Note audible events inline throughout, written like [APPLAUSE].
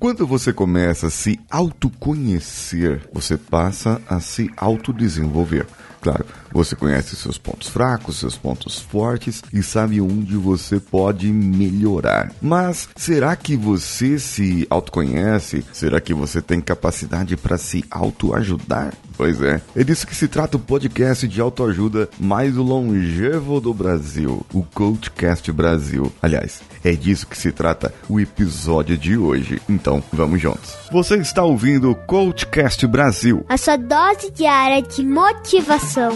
Quando você começa a se autoconhecer, você passa a se autodesenvolver. Claro, você conhece seus pontos fracos, seus pontos fortes e sabe onde você pode melhorar. Mas será que você se autoconhece? Será que você tem capacidade para se autoajudar? Pois é, é disso que se trata o podcast de autoajuda mais longevo do Brasil, o Coachcast Brasil. Aliás, é disso que se trata o episódio de hoje. Então, vamos juntos. Você está ouvindo o Coachcast Brasil, a sua dose diária de motivação.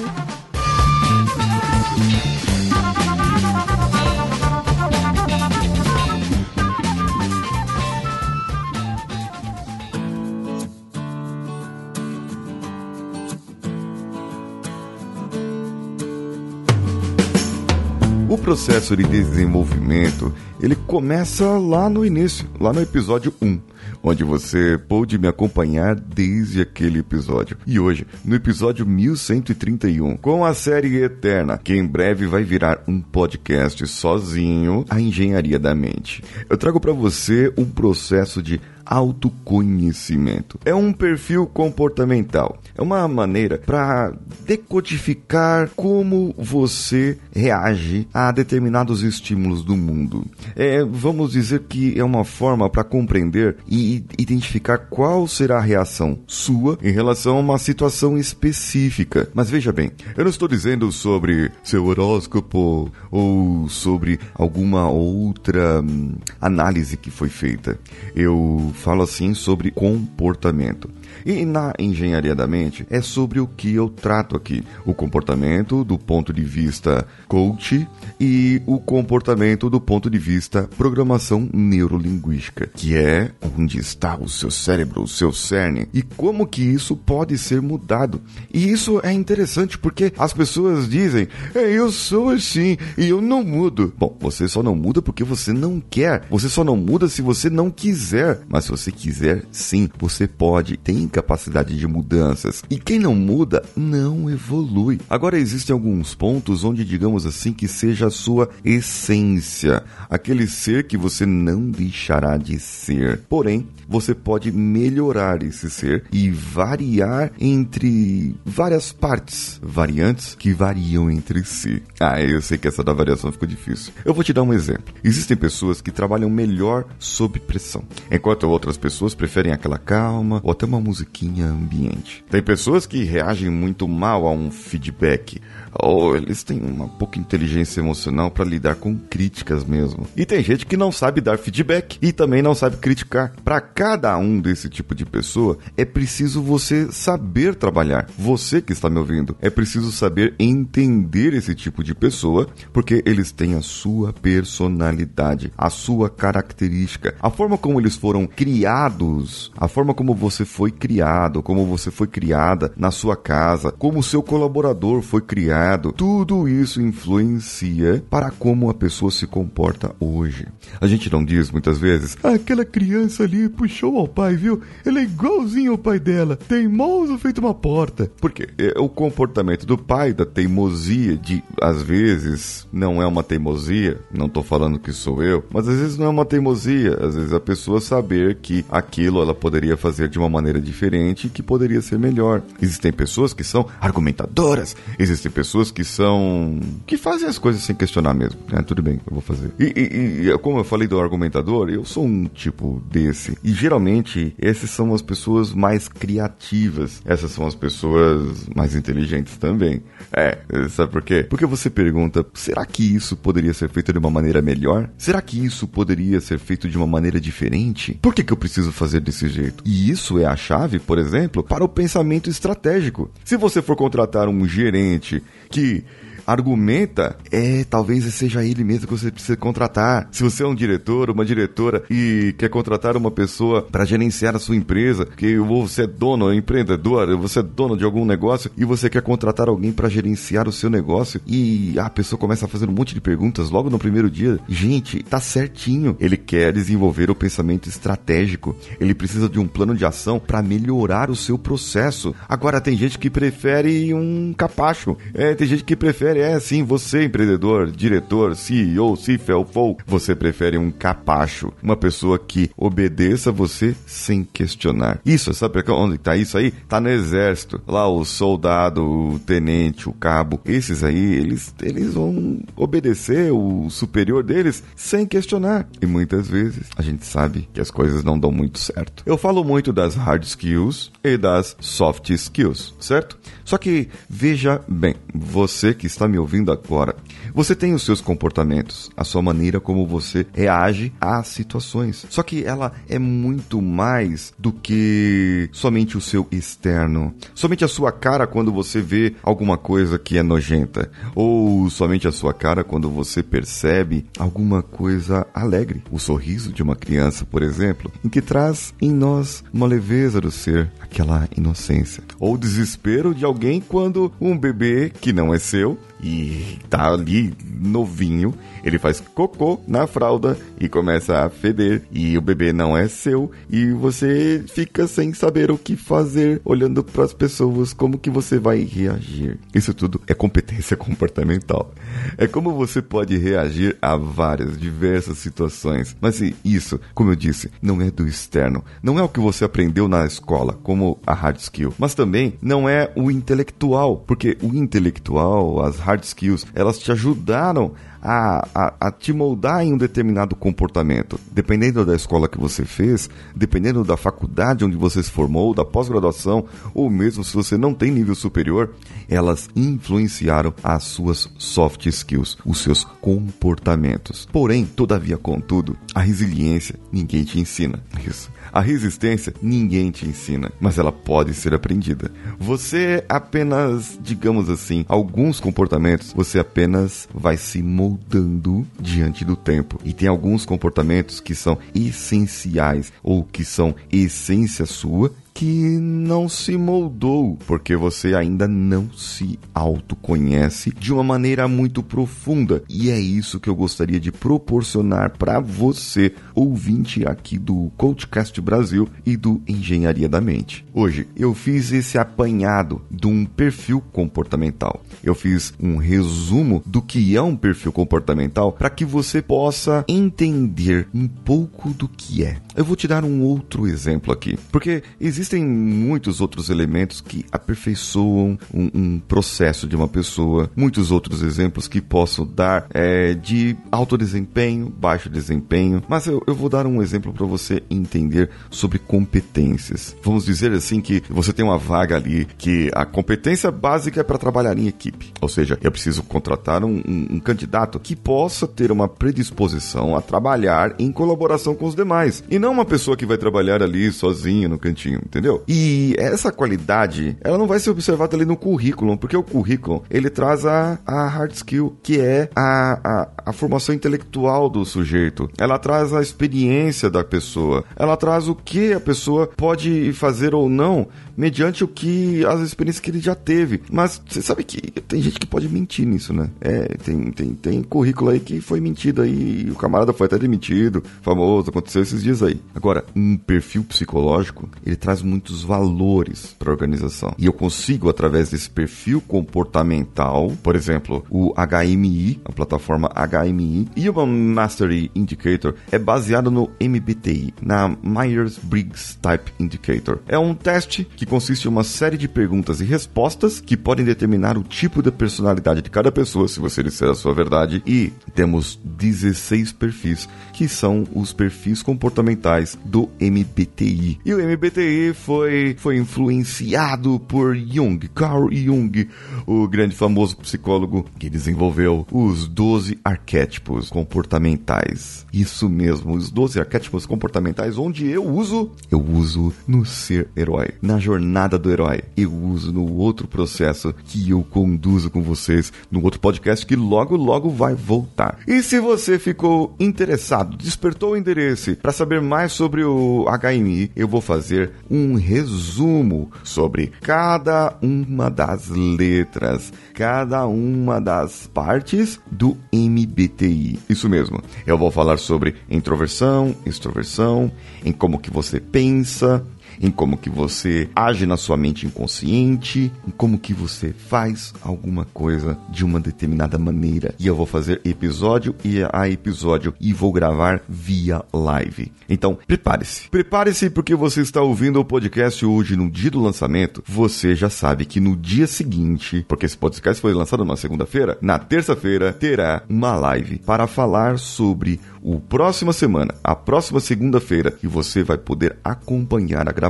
O processo de desenvolvimento, ele começa lá no início, lá no episódio 1, onde você pôde me acompanhar desde aquele episódio. E hoje, no episódio 1131, com a série Eterna, que em breve vai virar um podcast sozinho, a engenharia da mente. Eu trago para você um processo de autoconhecimento. É um perfil comportamental. É uma maneira para decodificar como você reage a determinados estímulos do mundo. É, vamos dizer que é uma forma para compreender e identificar qual será a reação sua em relação a uma situação específica. Mas veja bem, eu não estou dizendo sobre seu horóscopo ou sobre alguma outra hum, análise que foi feita. Eu falo assim sobre comportamento. E na engenharia da mente é sobre o que eu trato aqui: o comportamento do ponto de vista coach e o comportamento do ponto de vista programação neurolinguística, que é onde está o seu cérebro, o seu cerne, e como que isso pode ser mudado. E isso é interessante porque as pessoas dizem: é, eu sou assim e eu não mudo. Bom, você só não muda porque você não quer. Você só não muda se você não quiser. Mas se você quiser, sim, você pode. Tem capacidade de mudanças. E quem não muda, não evolui. Agora, existem alguns pontos onde, digamos assim, que seja a sua essência, aquele ser que você não deixará de ser. Porém, você pode melhorar esse ser e variar entre várias partes, variantes que variam entre si. Ah, eu sei que essa da variação ficou difícil. Eu vou te dar um exemplo. Existem pessoas que trabalham melhor sob pressão, enquanto outras pessoas preferem aquela calma ou até uma musiquinha ambiente. Tem pessoas que reagem muito mal a um feedback, ou eles têm uma pouca inteligência emocional para lidar com críticas mesmo. E tem gente que não sabe dar feedback e também não sabe criticar. Para cada um desse tipo de pessoa, é preciso você saber trabalhar. Você que está me ouvindo, é preciso saber entender esse tipo de pessoa, porque eles têm a sua personalidade, a sua característica, a forma como eles foram criados, a forma como você foi criado, como você foi criada na sua casa, como seu colaborador foi criado. Tudo isso influencia para como a pessoa se comporta hoje. A gente não diz muitas vezes, ah, aquela criança ali puxou ao pai, viu? Ele é igualzinho ao pai dela, teimoso feito uma porta. Por quê? É o comportamento do pai, da teimosia, de às vezes não é uma teimosia, não tô falando que sou eu, mas às vezes não é uma teimosia, às vezes a pessoa saber que aquilo ela poderia fazer de uma maneira diferente e que poderia ser melhor. Existem pessoas que são argumentadoras, existem pessoas que são. que fazem as coisas sem questionar mesmo. É, tudo bem, eu vou fazer. E, e, e como eu falei do argumentador, eu sou um tipo desse. E geralmente, essas são as pessoas mais criativas. Essas são as pessoas mais inteligentes também. É, sabe por quê? Porque você pergunta: será que isso poderia ser feito de uma maneira melhor? Será que isso poderia ser feito de uma maneira diferente? Por que, que eu preciso fazer desse jeito? E isso é a chave, por exemplo, para o pensamento estratégico. Se você for contratar um gerente que argumenta, é talvez seja ele mesmo que você precisa contratar. Se você é um diretor, uma diretora e quer contratar uma pessoa para gerenciar a sua empresa, que você é dono, é empreendedor, você é dono de algum negócio e você quer contratar alguém para gerenciar o seu negócio e a pessoa começa a fazer um monte de perguntas logo no primeiro dia. Gente, tá certinho. Ele quer desenvolver o pensamento estratégico. Ele precisa de um plano de ação para melhorar o seu processo. Agora tem gente que prefere um capacho. É, tem gente que prefere prefere, é sim, você empreendedor, diretor, CEO, CFO, você prefere um capacho, uma pessoa que obedeça você sem questionar. Isso, sabe onde está isso aí? Tá no exército. Lá o soldado, o tenente, o cabo, esses aí, eles, eles vão obedecer o superior deles sem questionar. E muitas vezes a gente sabe que as coisas não dão muito certo. Eu falo muito das hard skills e das soft skills, certo? Só que veja bem, você que está me ouvindo agora, você tem os seus comportamentos, a sua maneira como você reage às situações. Só que ela é muito mais do que somente o seu externo, somente a sua cara quando você vê alguma coisa que é nojenta, ou somente a sua cara quando você percebe alguma coisa alegre. O sorriso de uma criança, por exemplo, em que traz em nós uma leveza do ser, aquela inocência, ou o desespero de alguém quando um bebê que não é seu e tá ali novinho, ele faz cocô na fralda e começa a feder e o bebê não é seu e você fica sem saber o que fazer, olhando para as pessoas como que você vai reagir. Isso tudo é competência [LAUGHS] comportamental. É como você pode reagir a várias diversas situações. Mas isso, como eu disse, não é do externo, não é o que você aprendeu na escola, como a hard skill, mas também não é o intelectual, porque o intelectual, as hard hard skills, elas te ajudaram a, a, a, te moldar em um determinado comportamento. Dependendo da escola que você fez, dependendo da faculdade onde você se formou, da pós-graduação, ou mesmo se você não tem nível superior, elas influenciaram as suas soft skills, os seus comportamentos. Porém, todavia, contudo, a resiliência ninguém te ensina. Isso. A resistência ninguém te ensina, mas ela pode ser aprendida. Você apenas, digamos assim, alguns comportamentos, você apenas vai se moldando diante do tempo. E tem alguns comportamentos que são essenciais ou que são essência sua que não se moldou, porque você ainda não se autoconhece de uma maneira muito profunda. E é isso que eu gostaria de proporcionar para você, ouvinte aqui do Coachcast Brasil e do Engenharia da Mente. Hoje eu fiz esse apanhado de um perfil comportamental. Eu fiz um resumo do que é um perfil comportamental para que você possa entender um pouco do que é. Eu vou te dar um outro exemplo aqui, porque existem muitos outros elementos que aperfeiçoam um, um processo de uma pessoa, muitos outros exemplos que posso dar é, de alto desempenho, baixo desempenho, mas eu, eu vou dar um exemplo para você entender sobre competências. Vamos dizer assim que você tem uma vaga ali que a competência básica é para trabalhar em equipe, ou seja, eu preciso contratar um, um, um candidato que possa ter uma predisposição a trabalhar em colaboração com os demais. E não uma pessoa que vai trabalhar ali sozinho no cantinho, entendeu? E essa qualidade, ela não vai ser observada ali no currículo, porque o currículo, ele traz a, a hard skill, que é a, a, a formação intelectual do sujeito. Ela traz a experiência da pessoa. Ela traz o que a pessoa pode fazer ou não mediante o que as experiências que ele já teve. Mas você sabe que tem gente que pode mentir nisso, né? É, tem, tem, tem currículo aí que foi mentido aí, o camarada foi até demitido, famoso, aconteceu esses dias aí. Agora, um perfil psicológico, ele traz muitos valores para a organização. E eu consigo, através desse perfil comportamental, por exemplo, o HMI, a plataforma HMI, e o Mastery Indicator é baseado no MBTI, na Myers-Briggs Type Indicator. É um teste que consiste em uma série de perguntas e respostas que podem determinar o tipo de personalidade de cada pessoa, se você disser a sua verdade. E temos 16 perfis, que são os perfis comportamentais do MBTI. E o MBTI foi, foi influenciado por Jung, Carl Jung, o grande famoso psicólogo que desenvolveu os 12 arquétipos comportamentais. Isso mesmo, os 12 arquétipos comportamentais, onde eu uso, eu uso no ser herói, na jornada do herói. Eu uso no outro processo que eu conduzo com vocês no outro podcast que logo logo vai voltar. E se você ficou interessado, despertou o interesse para saber mais sobre o HMI, eu vou fazer um resumo sobre cada uma das letras, cada uma das partes do MBTI. Isso mesmo. Eu vou falar sobre introversão, extroversão, em como que você pensa, em como que você age na sua mente inconsciente, em como que você faz alguma coisa de uma determinada maneira. E eu vou fazer episódio e a episódio e vou gravar via live. Então, prepare-se. Prepare-se porque você está ouvindo o podcast hoje no dia do lançamento. Você já sabe que no dia seguinte, porque esse podcast foi lançado na segunda-feira, na terça-feira terá uma live para falar sobre o próxima semana, a próxima segunda-feira, e você vai poder acompanhar a gravação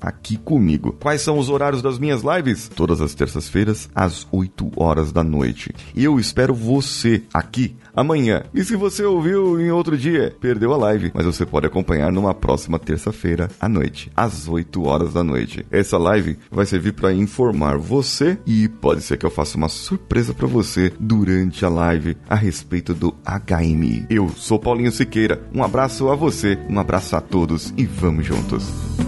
aqui comigo. Quais são os horários das minhas lives? Todas as terças-feiras, às 8 horas da noite. Eu espero você aqui amanhã. E se você ouviu em outro dia, perdeu a live, mas você pode acompanhar numa próxima terça-feira à noite, às 8 horas da noite. Essa live vai servir para informar você e pode ser que eu faça uma surpresa para você durante a live a respeito do HM. Eu sou Paulinho Siqueira. Um abraço a você, um abraço a todos e vamos juntos.